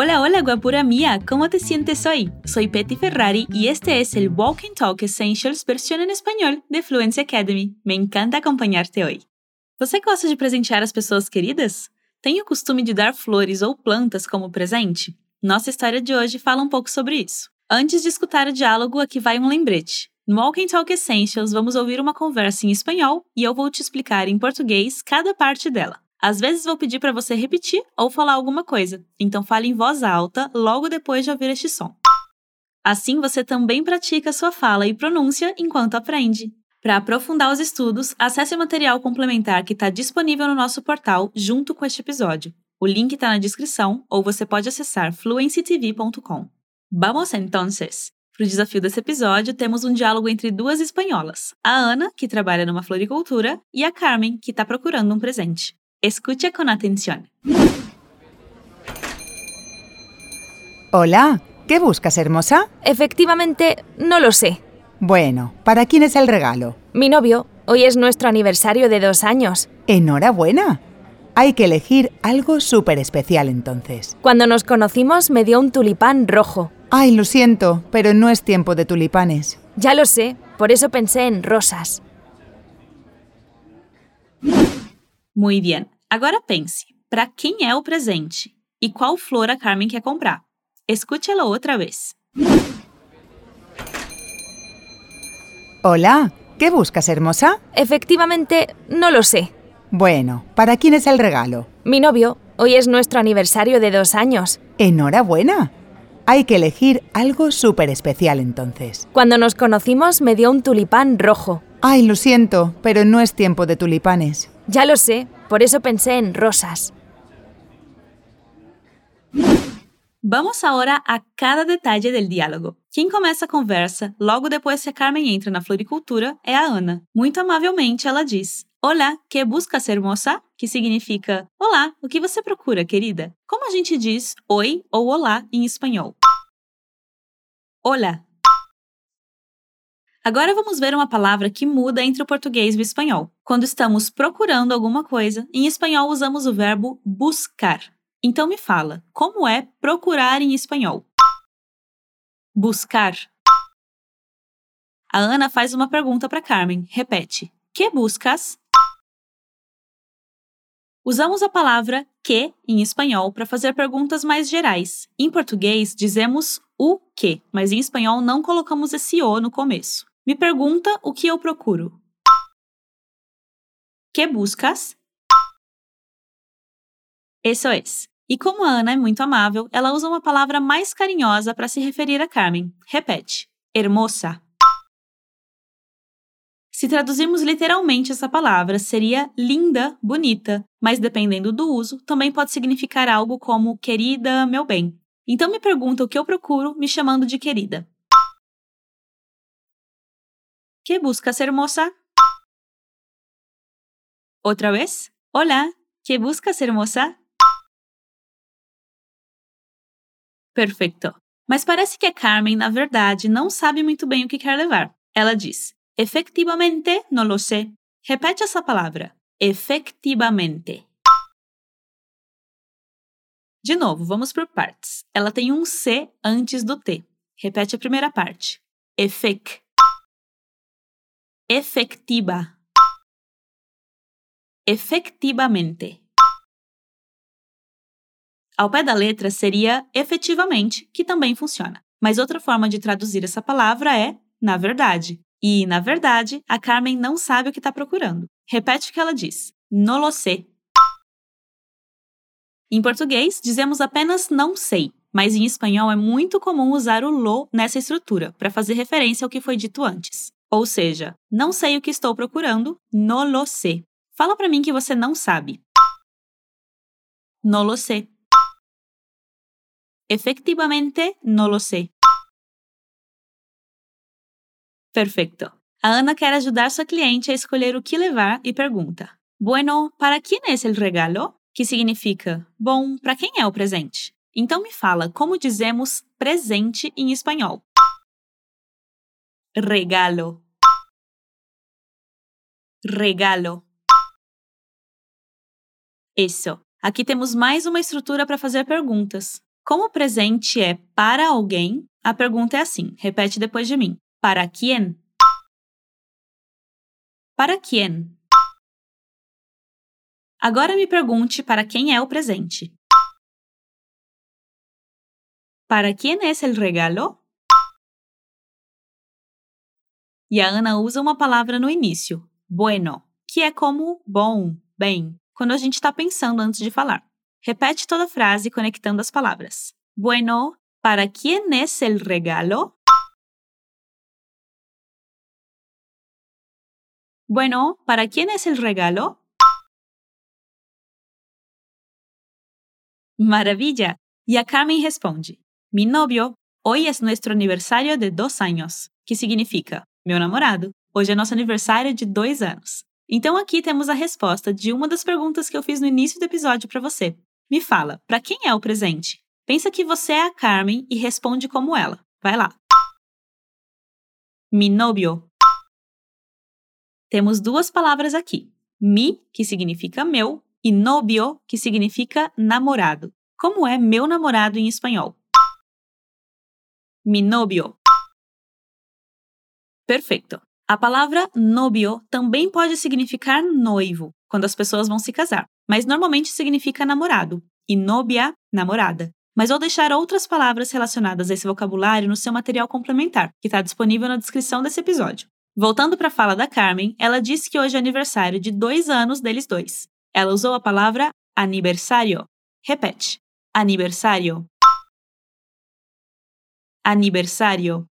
Hola, hola, guapura mía, ¿cómo te sientes hoy? Soy Petty Ferrari y este es el Walk and Talk Essentials versión en español de Fluency Academy. Me encanta acompanhar-te hoje. Você gosta de presentear as pessoas queridas? Tem o costume de dar flores ou plantas como presente? Nossa história de hoje fala um pouco sobre isso. Antes de escutar o diálogo, aqui vai um lembrete. No Walk and Talk Essentials, vamos ouvir uma conversa em espanhol e eu vou te explicar em português cada parte dela. Às vezes vou pedir para você repetir ou falar alguma coisa, então fale em voz alta logo depois de ouvir este som. Assim você também pratica sua fala e pronúncia enquanto aprende. Para aprofundar os estudos, acesse o material complementar que está disponível no nosso portal junto com este episódio. O link está na descrição ou você pode acessar fluencytv.com. Vamos entonces! Para o desafio desse episódio, temos um diálogo entre duas espanholas, a Ana, que trabalha numa floricultura, e a Carmen, que está procurando um presente. Escucha con atención. Hola, ¿qué buscas, hermosa? Efectivamente, no lo sé. Bueno, ¿para quién es el regalo? Mi novio, hoy es nuestro aniversario de dos años. Enhorabuena. Hay que elegir algo súper especial entonces. Cuando nos conocimos me dio un tulipán rojo. Ay, lo siento, pero no es tiempo de tulipanes. Ya lo sé, por eso pensé en rosas. Muy bien. Agora pense, para quem é o presente e qual flor a Carmen quer comprar? Escute-la outra vez. Hola, ¿qué buscas, hermosa? Efectivamente, no lo sé. Bueno, ¿para quién es el regalo? Mi novio, hoy es nuestro aniversario de dos años. Enhorabuena. Hay que elegir algo súper especial entonces. Cuando nos conocimos me dio un tulipán rojo. Ay, lo siento, pero no es tiempo de tulipanes. Ya lo sé, por eso pensé en rosas. Vamos agora a cada detalhe del diálogo. Quem começa a conversa, logo depois que a Carmen entra na floricultura, é a Ana. Muito amavelmente, ela diz: Olá, que busca ser moça? Que significa Olá, o que você procura, querida? Como a gente diz oi ou olá em espanhol? Olá. Agora vamos ver uma palavra que muda entre o português e o espanhol. Quando estamos procurando alguma coisa, em espanhol usamos o verbo buscar. Então me fala, como é procurar em espanhol? Buscar. A Ana faz uma pergunta para Carmen. Repete. Que buscas? Usamos a palavra que em espanhol para fazer perguntas mais gerais. Em português, dizemos o que, mas em espanhol não colocamos esse o no começo. Me pergunta o que eu procuro. Que buscas? Isso é. E como a Ana é muito amável, ela usa uma palavra mais carinhosa para se referir a Carmen. Repete: hermosa. Se traduzirmos literalmente essa palavra, seria linda, bonita, mas dependendo do uso, também pode significar algo como querida, meu bem. Então me pergunta o que eu procuro me chamando de querida. Que buscas, hermosa? Outra vez. Hola, que buscas, hermosa? Perfeito. Mas parece que a Carmen, na verdade, não sabe muito bem o que quer levar. Ela diz: Efectivamente, no lo sé. Repete essa palavra. Efectivamente. De novo, vamos por partes. Ela tem um C antes do T. Repete a primeira parte. Efec. Efectiva. Efectivamente. Ao pé da letra seria efetivamente, que também funciona. Mas outra forma de traduzir essa palavra é na verdade. E, na verdade, a Carmen não sabe o que está procurando. Repete o que ela diz. No lo sé. Em português, dizemos apenas não sei, mas em espanhol é muito comum usar o lo nessa estrutura, para fazer referência ao que foi dito antes. Ou seja, não sei o que estou procurando, no lo sé. Fala para mim que você não sabe. No lo sé. Efectivamente, no lo sé. Perfeito. A Ana quer ajudar sua cliente a escolher o que levar e pergunta: Bueno, ¿para quién es el regalo? Que significa: Bom, para quem é o presente? Então me fala como dizemos presente em espanhol. Regalo. Regalo. Isso. Aqui temos mais uma estrutura para fazer perguntas. Como o presente é para alguém, a pergunta é assim. Repete depois de mim. Para quién? Para quién? Agora me pergunte para quem é o presente. ¿Para quién es el regalo? E a Ana usa uma palavra no início, bueno, que é como bom, bem, quando a gente está pensando antes de falar. Repete toda a frase conectando as palavras. Bueno, ¿para quién es el regalo? Bueno, ¿para quién es el regalo? Maravilla! E a Carmen responde: Mi novio, hoy es nuestro aniversario de dos años, que significa, meu namorado, hoje é nosso aniversário de dois anos. Então aqui temos a resposta de uma das perguntas que eu fiz no início do episódio para você. Me fala, para quem é o presente? Pensa que você é a Carmen e responde como ela. Vai lá. Mi novio. Temos duas palavras aqui. Mi, que significa meu, e novio, que significa namorado. Como é meu namorado em espanhol? Mi novio. Perfeito. A palavra novio também pode significar noivo, quando as pessoas vão se casar, mas normalmente significa namorado, e novia, namorada. Mas vou deixar outras palavras relacionadas a esse vocabulário no seu material complementar, que está disponível na descrição desse episódio. Voltando para a fala da Carmen, ela disse que hoje é aniversário de dois anos deles dois. Ela usou a palavra aniversário. Repete. Aniversário. Aniversário.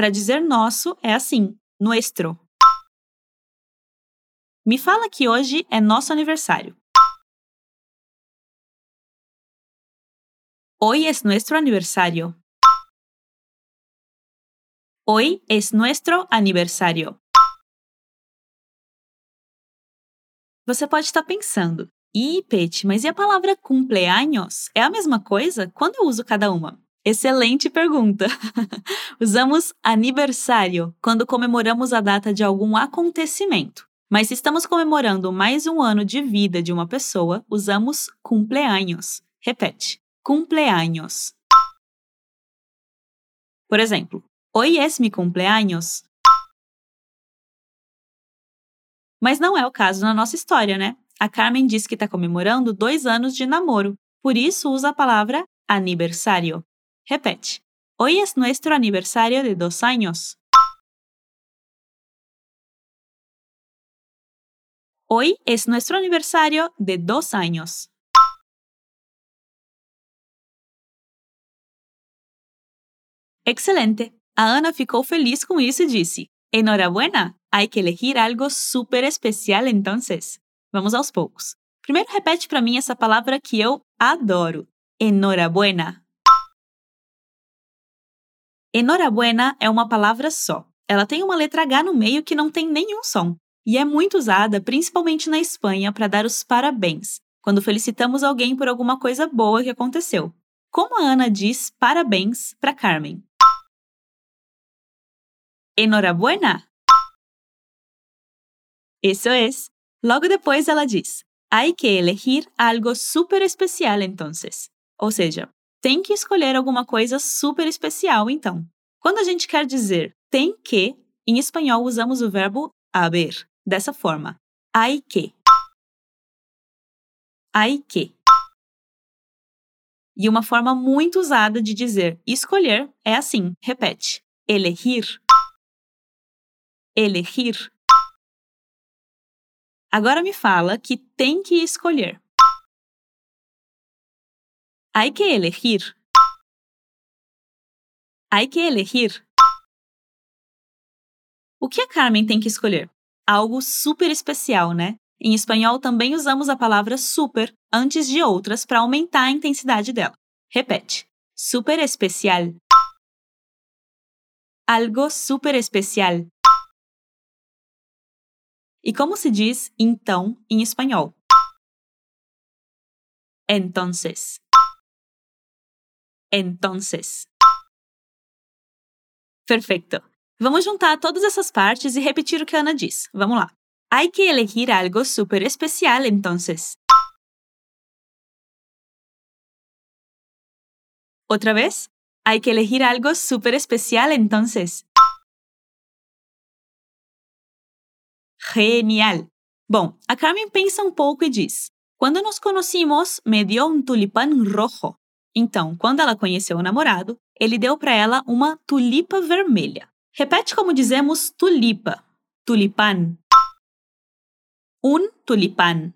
Para dizer nosso é assim, nuestro. Me fala que hoje é nosso aniversário. Hoy es nuestro aniversario. Hoy es nuestro aniversario. Você pode estar pensando, Ih, Pete, mas e a palavra cumpleaños? É a mesma coisa? Quando eu uso cada uma? Excelente pergunta! Usamos aniversário quando comemoramos a data de algum acontecimento. Mas se estamos comemorando mais um ano de vida de uma pessoa, usamos cumpleaños. Repete: cumpleaños. Por exemplo, hoy es mi cumpleaños. Mas não é o caso na nossa história, né? A Carmen diz que está comemorando dois anos de namoro, por isso usa a palavra aniversário. Repete. Hoy es nuestro aniversario de dos años. Hoy es nuestro aniversario de dos años. Excelente! Ana ficou feliz com isso e disse: Enhorabuena! Hay que elegir algo super especial entonces. Vamos aos poucos. Primeiro repete para mim essa palavra que eu adoro. Enhorabuena. Enhorabuena é uma palavra só. Ela tem uma letra H no meio que não tem nenhum som. E é muito usada, principalmente na Espanha, para dar os parabéns, quando felicitamos alguém por alguma coisa boa que aconteceu. Como a Ana diz parabéns para Carmen? Enhorabuena! Isso é. Logo depois ela diz: Hay que elegir algo super especial entonces. Ou seja, tem que escolher alguma coisa super especial então. Quando a gente quer dizer tem que, em espanhol usamos o verbo haber, dessa forma: hay que. Hay que. E uma forma muito usada de dizer escolher é assim: repete, elegir. Elegir. Agora me fala que tem que escolher. Hay que elegir. Hay que elegir. O que a Carmen tem que escolher? Algo super especial, né? Em espanhol também usamos a palavra super antes de outras para aumentar a intensidade dela. Repete. Super especial. Algo super especial. E como se diz então em espanhol? Entonces. Entonces. Perfeito. Vamos juntar todas essas partes e repetir o que a Ana diz. Vamos lá. Hay que elegir algo super especial entonces. Otra vez, hay que elegir algo súper especial entonces. Genial! Bom, a Carmen pensa um pouco e diz: Quando nos conhecimos, me deu um tulipán rojo. Então, quando ela conheceu o namorado, ele deu para ela uma tulipa vermelha. Repete como dizemos tulipa. Tulipán. Un tulipán.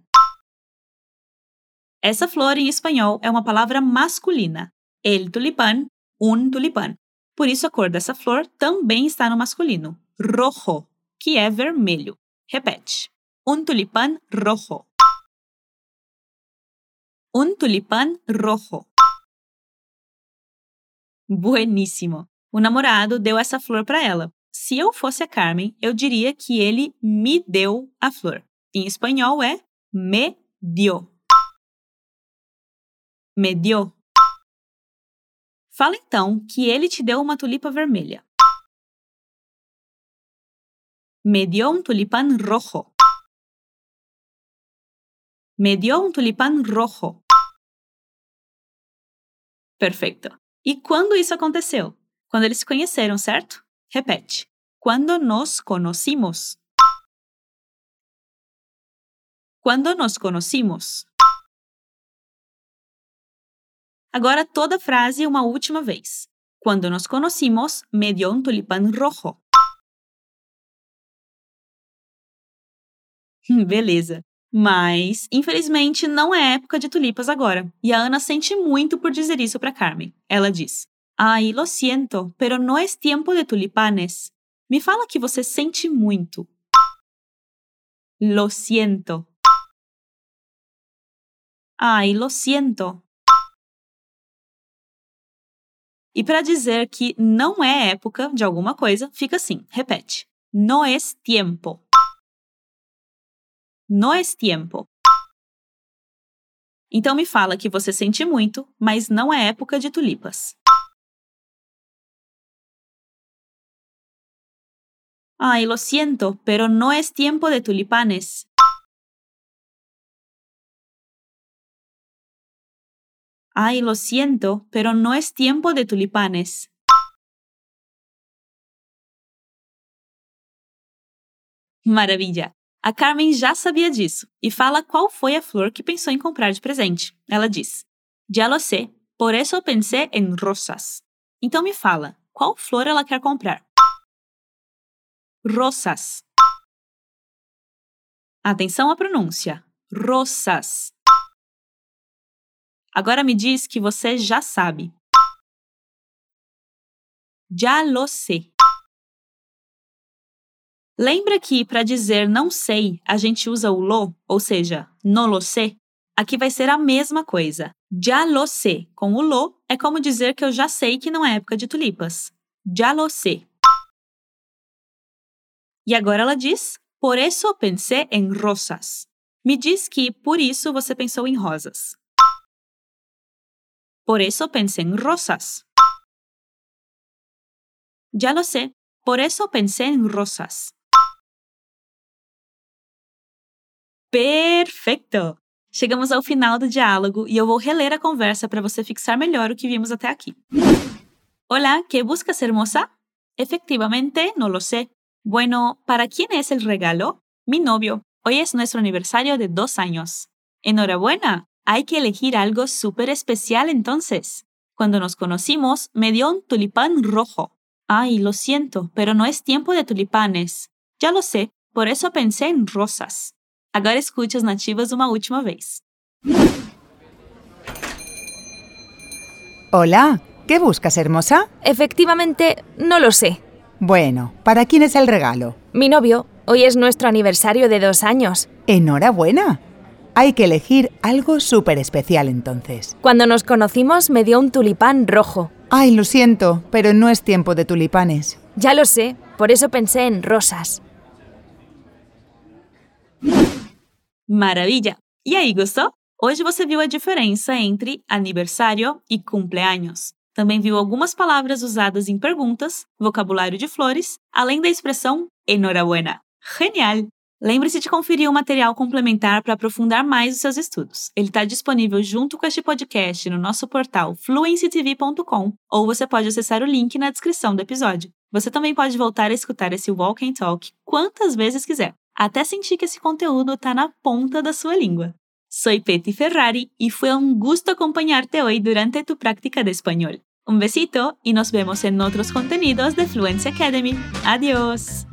Essa flor em espanhol é uma palavra masculina. El tulipán, un tulipán. Por isso a cor dessa flor também está no masculino. Rojo, que é vermelho. Repete. Un tulipán rojo. Un tulipán rojo. Bueníssimo! O namorado deu essa flor para ela. Se eu fosse a Carmen, eu diria que ele me deu a flor. Em espanhol é me dio. Me dio. Fala então que ele te deu uma tulipa vermelha. Me dio un tulipán rojo. Me dio un tulipán rojo. Perfeito. E quando isso aconteceu? Quando eles se conheceram, certo? Repete. Quando nos conocimos. Quando nos conocimos. Agora toda frase uma última vez. Quando nos conocimos, me dio un tulipán rojo. Beleza. Mas, infelizmente, não é época de tulipas agora. E a Ana sente muito por dizer isso para Carmen. Ela diz: Ai, lo siento, pero no es tiempo de tulipanes. Me fala que você sente muito. Lo siento. Ai, lo siento. E para dizer que não é época de alguma coisa, fica assim: repete. No es tiempo. No es tiempo. Então me fala que você sente muito, mas não é época de tulipas. Ay, lo siento, pero no es tiempo de tulipanes. Ay, lo siento, pero no es tiempo de tulipanes. Maravilha! A Carmen já sabia disso e fala qual foi a flor que pensou em comprar de presente. Ela diz: Já lo sé, por eso pensé en rosas. Então me fala, qual flor ela quer comprar? Rosas. Atenção à pronúncia. Rosas. Agora me diz que você já sabe. Já lo sé. Lembra que para dizer não sei, a gente usa o lo, ou seja, no lo sé? Aqui vai ser a mesma coisa. Já lo sé com o lo é como dizer que eu já sei que não é época de tulipas. Já lo sé. E agora ela diz: Por isso pensei em rosas. Me diz que por isso você pensou em rosas. Por isso pensei em rosas. Já lo sé. Por isso pensei em rosas. Perfeito! Chegamos ao final do diálogo e eu vou reler a conversa para você fixar melhor o que vimos até aqui. Hola, ¿qué buscas, hermosa? Efectivamente, no lo sé. Bueno, ¿para quién es el regalo? Mi novio. Hoy es nuestro aniversario de dos años. Enhorabuena. Hay que elegir algo súper especial entonces. Cuando nos conocimos, me dio un tulipán rojo. Ay, lo siento, pero no es tiempo de tulipanes. Ya lo sé, por eso pensé en rosas. Agora escute as nativas uma última vez. Hola, ¿qué buscas, hermosa? Efectivamente, no lo sé. Bueno, ¿para quién es el regalo? Mi novio. Hoy es nuestro aniversario de dos años. Enhorabuena. Hay que elegir algo súper especial entonces. Cuando nos conocimos me dio un tulipán rojo. Ay, lo siento, pero no es tiempo de tulipanes. Ya lo sé, por eso pensé en rosas. Maravilha! E aí, gostou? Hoje você viu a diferença entre aniversário e cumpleaños. Também viu algumas palavras usadas em perguntas, vocabulário de flores, além da expressão enhorabuena. Genial! Lembre-se de conferir o material complementar para aprofundar mais os seus estudos. Ele está disponível junto com este podcast no nosso portal fluencytv.com ou você pode acessar o link na descrição do episódio. Você também pode voltar a escutar esse Walk and Talk quantas vezes quiser, até sentir que esse conteúdo está na ponta da sua língua. Soy Petty Ferrari y fue un gusto acompañarte hoy durante tu práctica de español. Un besito y nos vemos en otros contenidos de Fluency Academy. Adiós.